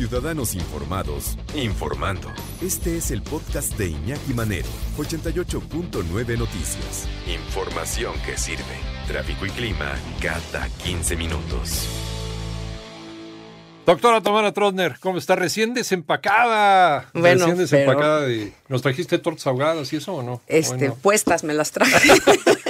Ciudadanos informados, informando. Este es el podcast de Iñaki Manero, 88.9 Noticias. Información que sirve. Tráfico y clima cada 15 minutos. Doctora Tamara Trotner, ¿cómo está? Recién desempacada. Bueno, Recién desempacada. de- ¿Nos trajiste tortas ahogadas y eso o no? Este, Bueno. puestas me las traje.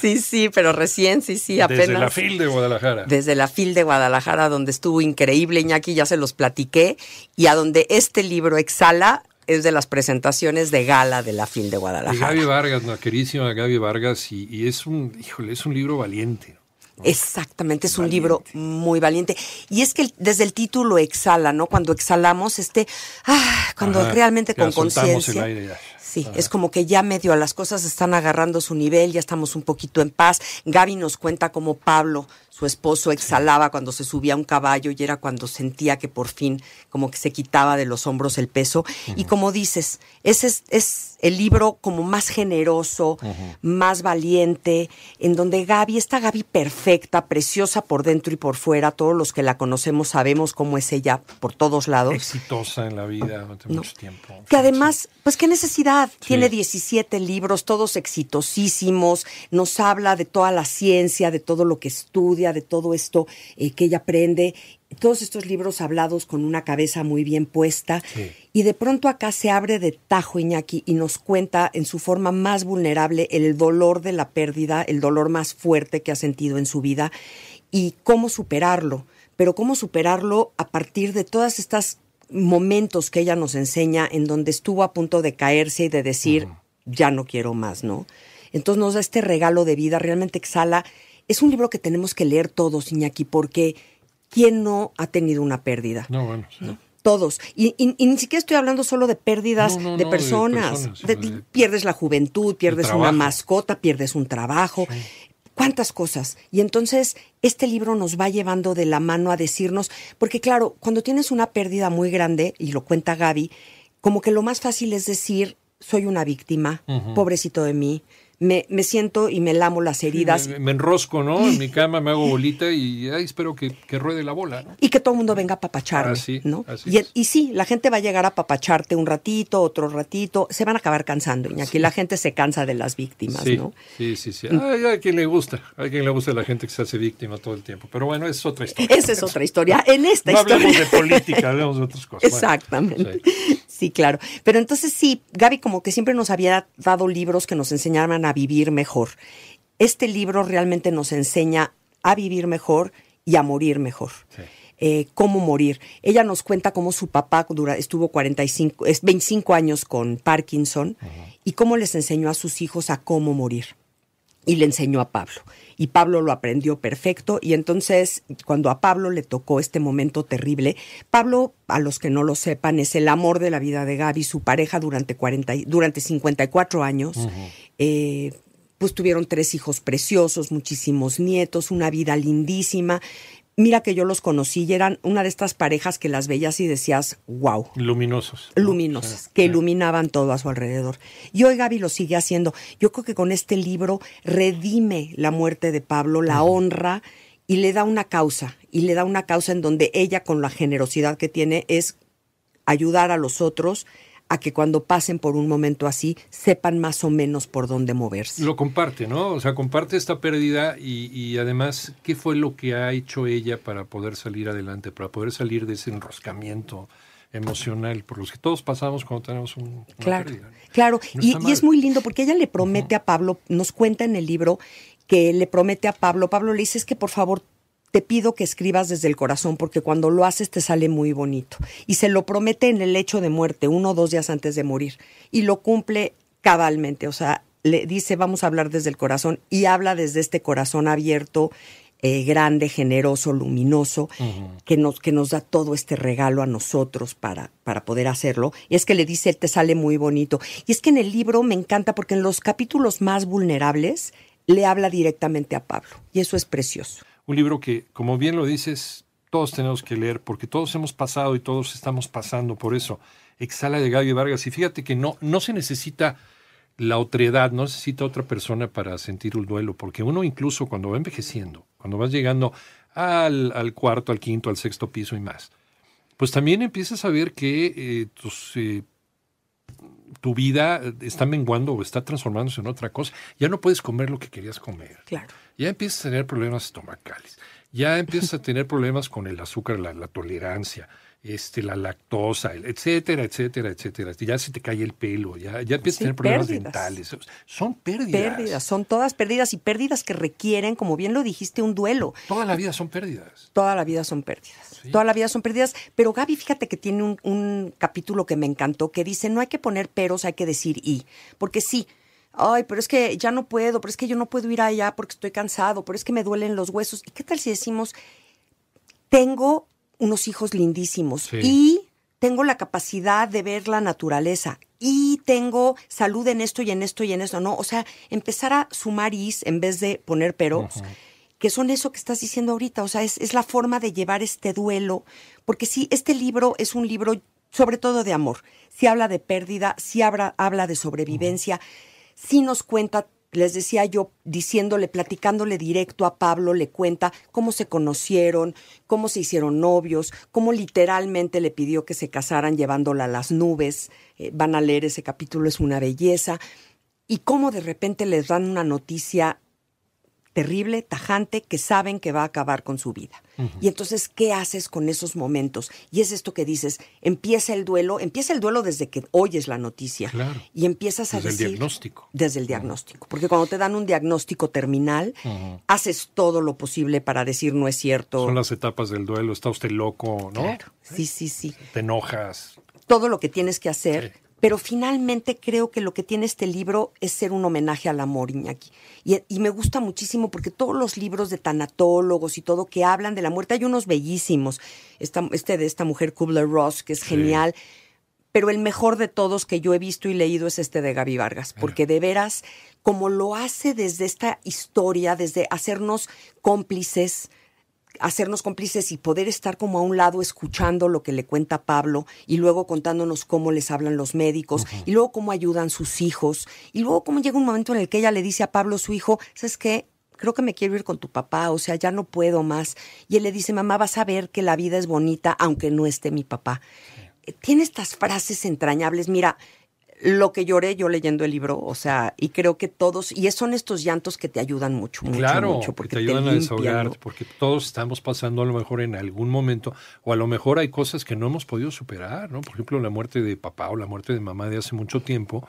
sí, sí, pero recién, sí, sí, apenas. Desde la FIL de Guadalajara. Desde la FIL de Guadalajara, donde estuvo increíble, Iñaki, ya se los platiqué, y a donde este libro exhala es de las presentaciones de gala de la FIL de Y Guadalajara. Gaby Vargas, la queridísima Gaby Vargas, y, y es un, híjole, es un libro valiente. Exactamente, es un libro muy valiente. Y es que desde el título exhala, ¿no? Cuando exhalamos, este, ah, cuando Ajá, realmente con conciencia. Sí, es como que ya medio las cosas están agarrando su nivel, ya estamos un poquito en paz. Gaby nos cuenta cómo Pablo, su esposo, exhalaba cuando se subía a un caballo y era cuando sentía que por fin como que se quitaba de los hombros el peso. Y como dices, ese es, es el libro como más generoso, más valiente, en donde Gaby, esta Gaby perfecta, preciosa por dentro y por fuera, todos los que la conocemos sabemos cómo es ella por todos lados. Exitosa en la vida durante No. mucho tiempo. Que además, pues qué necesidad. Sí. Tiene 17 libros, todos exitosísimos. Nos habla de toda la ciencia, de todo lo que estudia, de todo esto eh, que ella aprende. Todos estos libros hablados con una cabeza muy bien puesta. Sí. Y de pronto acá se abre de tajo Iñaki y nos cuenta en su forma más vulnerable el dolor de la pérdida, el dolor más fuerte que ha sentido en su vida y cómo superarlo. Pero cómo superarlo a partir de todas estas momentos que ella nos enseña en donde estuvo a punto de caerse y de decir, ya no quiero más, ¿no? Entonces nos da este regalo de vida, realmente exhala. Es un libro que tenemos que leer todos, Iñaki, porque ¿quién no ha tenido una pérdida? No, bueno, sí. Todos. Y, y- y ni siquiera estoy hablando solo de pérdidas No, no, de, no, de personas. personas, De- de- pierdes la juventud, pierdes una mascota, pierdes un trabajo. ¿Cuántas cosas? Y entonces este libro nos va llevando de la mano a decirnos, porque claro, cuando tienes una pérdida muy grande, y lo cuenta Gaby, como que lo más fácil es decir, soy una víctima, pobrecito de mí, me, me siento y me lamo las heridas. Me, me enrosco, ¿no? En mi cama me hago bolita y ay, espero que, que ruede la bola, ¿no? Y que todo el mundo venga a papacharme, Así, ¿no? así Y, y sí, la gente va a llegar a papacharte un ratito, otro ratito, se van a acabar cansando, y aquí la gente se cansa de las víctimas, Sí, ¿no? sí, sí, sí. Ay, a quien le gusta, a quien le gusta la gente que se hace víctima todo el tiempo. Pero bueno, es otra historia. Esa es otra historia. En esta no historia. hablemos de política, hablemos de otras cosas. Exactamente. Sí. claro. Pero entonces sí, Gaby como que siempre nos había dado libros que nos enseñaban a vivir mejor. Este libro realmente nos enseña a vivir mejor y a morir mejor. Sí. Eh, cómo morir. Ella nos cuenta cómo su papá dura- estuvo 45, es 25 años con Parkinson y cómo les enseñó a sus hijos a cómo morir y le enseñó a Pablo. Y Pablo lo aprendió perfecto y entonces cuando a Pablo le tocó este momento terrible, Pablo, a los que no lo sepan, es el amor de la vida de Gaby, su pareja durante, 40, y- durante 54 años. Eh, pues tuvieron tres hijos preciosos, muchísimos nietos, una vida lindísima. Mira que yo los conocí y eran una de estas parejas que las veías y decías, wow, Luminosos. ¿no? que sí. iluminaban todo a su alrededor. Y hoy Gaby lo sigue haciendo. Yo creo que con este libro redime la muerte de Pablo, la honra y le da una causa. Y le da una causa en donde ella, con la generosidad que tiene, es ayudar a los otros a que cuando pasen por un momento así sepan más o menos por dónde moverse. Lo comparte, ¿no? O sea, comparte esta pérdida y, y además, ¿qué fue lo que ha hecho ella para poder salir adelante, para poder salir de ese enroscamiento emocional por los que todos pasamos cuando tenemos un, una Claro, pérdida? claro. No y, es muy lindo porque ella le promete a Pablo, nos cuenta en el libro que le promete a Pablo, Pablo le dice es que por favor te pido que escribas desde el corazón porque cuando lo haces te sale muy bonito. Y se lo promete en el lecho de muerte, uno o dos días antes de morir. Y lo cumple cabalmente, o sea, le dice vamos a hablar desde el corazón y habla desde este corazón abierto, eh, grande, generoso, luminoso, que, nos, que nos da todo este regalo a nosotros para, para poder hacerlo. Y es que le dice, te sale muy bonito. Y es que en el libro me encanta porque en los capítulos más vulnerables le habla directamente a Pablo. Y eso es precioso. Un libro que, como bien lo dices, todos tenemos que leer porque todos hemos pasado y todos estamos pasando por eso. Exhala de Gaby Vargas. Y fíjate que no, no se necesita la otredad, no necesita otra persona para sentir un duelo, porque uno incluso cuando va envejeciendo, cuando vas llegando al, cuarto, al quinto, al sexto piso y más, pues también empiezas a ver que eh, tus, eh, tu vida está menguando o está transformándose en otra cosa. Ya no puedes comer lo que querías comer. Claro. Ya empiezas a tener problemas estomacales. Ya empiezas a tener problemas con el azúcar, la, la tolerancia este, la lactosa, etcétera, etcétera, etcétera. Ya se te cae el pelo, ya, ya empiezas a tener problemas dentales. Son pérdidas. Pérdidas, son todas pérdidas y pérdidas que requieren, como bien lo dijiste, un duelo. Toda la vida son pérdidas. Toda la vida son pérdidas. Toda la vida son pérdidas. Pero Gaby, fíjate que tiene un, un capítulo que me encantó que dice, no hay que poner peros, hay que decir y. Porque sí, ay, pero es que ya no puedo, pero es que yo no puedo ir allá porque estoy cansado, pero es que me duelen los huesos. ¿Y qué tal si decimos, tengo unos hijos lindísimos y tengo la capacidad de ver la naturaleza y tengo salud en esto y en esto y en esto, ¿no? O sea, empezar a sumar is en vez de poner peros, que son eso que estás diciendo ahorita, o sea, es, es, la forma de llevar este duelo, porque sí, este libro es un libro sobre todo de amor, sí habla de pérdida, sí habla, habla de sobrevivencia, sí nos cuenta les decía yo, diciéndole, platicándole directo a Pablo, le cuenta cómo se conocieron, cómo se hicieron novios, cómo literalmente le pidió que se casaran llevándola a las nubes. Eh, van a leer ese capítulo, es una belleza. Y cómo de repente les dan una noticia terrible, tajante, que saben que va a acabar con su vida. Y entonces, ¿qué haces con esos momentos? Y es esto que dices, empieza el duelo, empieza el duelo desde que oyes la noticia. Y empiezas a decir... Desde el diagnóstico. Desde el diagnóstico. Porque cuando te dan un diagnóstico terminal, haces todo lo posible para decir no es cierto. Son las etapas del duelo, está usted loco, ¿no? Claro, sí, sí, sí. Te enojas. Todo lo que tienes que hacer pero finalmente creo que lo que tiene este libro es ser un homenaje al amor, Iñaki. Y, y, me gusta muchísimo porque todos los libros de tanatólogos y todo que hablan de la muerte, hay unos bellísimos. Esta, este de esta mujer Kubler-Ross, que es genial. Pero el mejor de todos que yo he visto y leído es este de Gaby Vargas, porque de veras, como lo hace desde esta historia, desde hacernos cómplices, hacernos cómplices y poder estar como a un lado escuchando lo que le cuenta Pablo y luego contándonos cómo les hablan los médicos y luego cómo ayudan sus hijos y luego cómo llega un momento en el que ella le dice a Pablo, su hijo, ¿sabes qué? Creo que me quiero ir con tu papá, o sea, ya no puedo más. Y él le dice, mamá, vas a ver que la vida es bonita aunque no esté mi papá. Tiene estas frases entrañables. Mira, lo que lloré yo leyendo el libro, o sea, y creo que todos, y son estos llantos que te ayudan mucho, mucho, claro, mucho, porque te ayudan a desahogarte, porque todos estamos pasando a lo mejor en algún momento, o a lo mejor hay cosas que no hemos podido superar, ¿no? Por ejemplo, la muerte de papá o la muerte de mamá de hace mucho tiempo,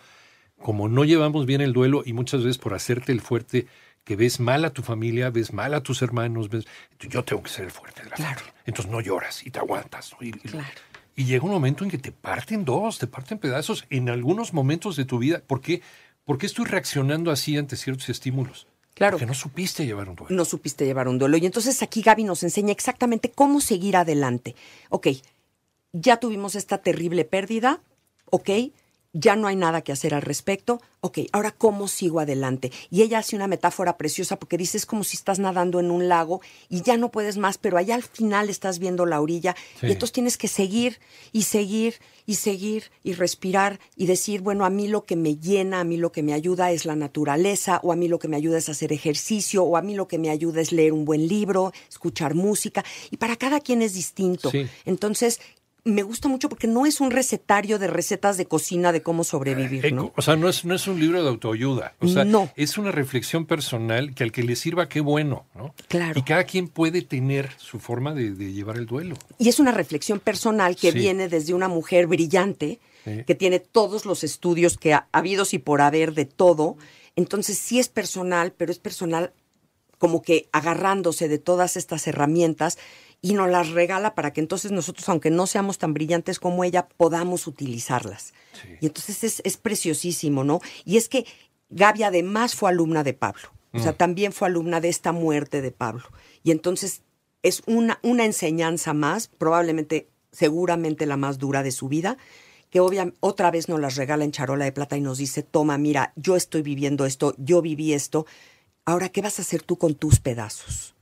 como no llevamos bien el duelo y muchas veces por hacerte el fuerte que ves mal a tu familia, ves mal a tus hermanos, ves, yo tengo que ser el fuerte de la claro. familia. Entonces no lloras y te aguantas. ¿no? Y, claro. Y llega un momento en que te parten dos, te parten pedazos en algunos momentos de tu vida. ¿Por qué, ¿Por qué estoy reaccionando así ante ciertos estímulos? Claro. Porque no supiste llevar un duelo. No supiste llevar un duelo. Y entonces aquí Gaby nos enseña exactamente cómo seguir adelante. Ok, ya tuvimos esta terrible pérdida, ok, ya no hay nada que hacer al respecto. Ok, ahora cómo sigo adelante. Y ella hace una metáfora preciosa porque dice es como si estás nadando en un lago y ya no puedes más, pero allá al final estás viendo la orilla Sí. y entonces tienes que seguir y seguir y seguir y respirar y decir, bueno, a mí lo que me llena, a mí lo que me ayuda es la naturaleza o a mí lo que me ayuda es hacer ejercicio o a mí lo que me ayuda es leer un buen libro, escuchar música y para cada quien es distinto. Sí. Entonces, me gusta mucho porque no es un recetario de recetas de cocina de cómo sobrevivir, ¿no? O sea, no es, no es un libro de autoayuda. O sea, No. es una reflexión personal que al que le sirva, qué bueno, ¿no? Claro. Y cada quien puede tener su forma de, de llevar el duelo. Y es una reflexión personal que Sí. viene desde una mujer brillante, Sí. que tiene todos los estudios que ha habidos y por haber de todo. Entonces sí es personal, pero es personal como que agarrándose de todas estas herramientas y nos las regala para que entonces nosotros, aunque no seamos tan brillantes como ella, podamos utilizarlas. Sí. Y entonces es, es preciosísimo, ¿no? Y es que Gaby además fue alumna de Pablo. O sea, también fue alumna de esta muerte de Pablo. Y entonces es una, una enseñanza más, probablemente, seguramente la más dura de su vida, que obvia, otra vez nos las regala en charola de plata y nos dice, toma, mira, yo estoy viviendo esto, yo viví esto, ahora, ¿qué vas a hacer tú con tus pedazos?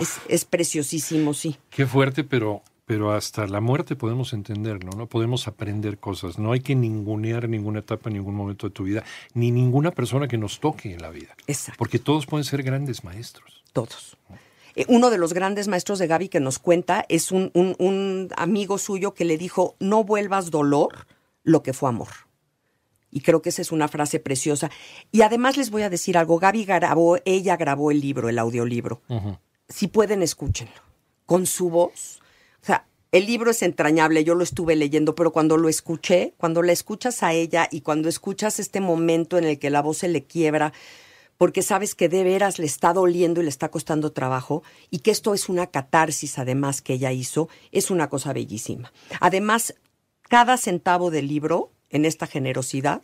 Es, es preciosísimo, sí. Qué fuerte, pero, pero hasta la muerte podemos entenderlo, ¿no? Podemos aprender cosas. No hay que ningunear ninguna etapa, ningún momento de tu vida, ni ninguna persona que nos toque en la vida. Exacto. Porque todos pueden ser grandes maestros. Todos. Eh, uno de los grandes maestros de Gaby que nos cuenta es un, un- un amigo suyo que le dijo, no vuelvas dolor lo que fue amor. Y creo que esa es una frase preciosa. Y además les voy a decir algo, Gaby grabó, ella grabó el libro, el audiolibro. Si pueden, escúchenlo. Con su voz. O sea, el libro es entrañable, yo lo estuve leyendo, pero cuando lo escuché, cuando la escuchas a ella y cuando escuchas este momento en el que la voz se le quiebra, porque sabes que de veras le está doliendo y le está costando trabajo y que esto es una catarsis además que ella hizo, es una cosa bellísima. Además, cada centavo del libro, en esta generosidad,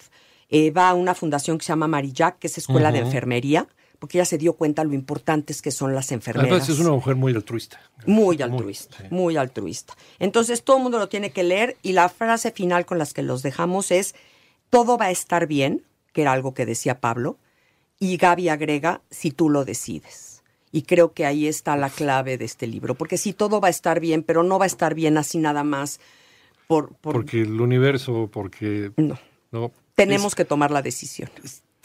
eh, va a una fundación que se llama Marillac, que es escuela de enfermería, porque ella se dio cuenta lo importantes que son las enfermeras. Además, es una mujer muy altruista. Muy altruista, muy, sí. altruista. Entonces todo el mundo lo tiene que leer y la frase final con las que los dejamos es, todo va a estar bien, que era algo que decía Pablo, y Gaby agrega, si tú lo decides. Y creo que ahí está la clave de este libro, porque si todo va a estar bien, pero no va a estar bien así nada más por... por- Porque el universo, porque... No, No, tenemos es- que tomar la decisión.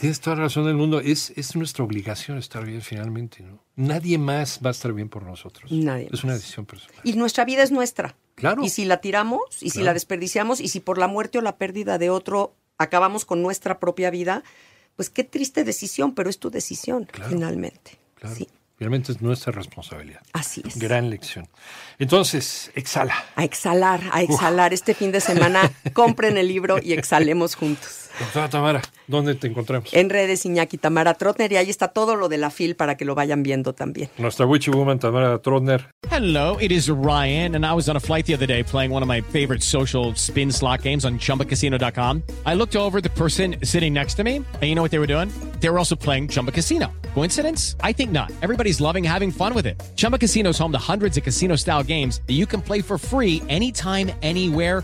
Tienes toda la razón del mundo. Es, es nuestra obligación estar bien finalmente, ¿no? Nadie más va a estar bien por nosotros. Nadie Es una decisión personal. Y nuestra vida es nuestra. Claro. Y si la tiramos, y si la desperdiciamos, y si por la muerte o la pérdida de otro acabamos con nuestra propia vida, pues qué triste decisión, pero es tu decisión, Claro. finalmente. Claro. Sí, Finalmente es nuestra responsabilidad. así es. Gran lección. Entonces, exhala. A exhalar, a exhalar. Este fin de semana compren el libro y exhalemos juntos. Doctora Tamara, ¿dónde te encontramos? En redes Iñaki Tamara Trotner y ahí está todo lo de la FIL para que lo vayan viendo también. Nuestra witchy woman Tamara Trotner. Hello, it is Ryan, and I was on a flight the other day playing one of my favorite social spin slot games on chumbacasino.com. I looked over the person sitting next to me, and you know what they were doing? They were also playing Chumba Casino. Coincidence? I think not. Everybody's loving having fun with it. Chumba Casino is home to hundreds of casino style games that you can play for free anytime, anywhere,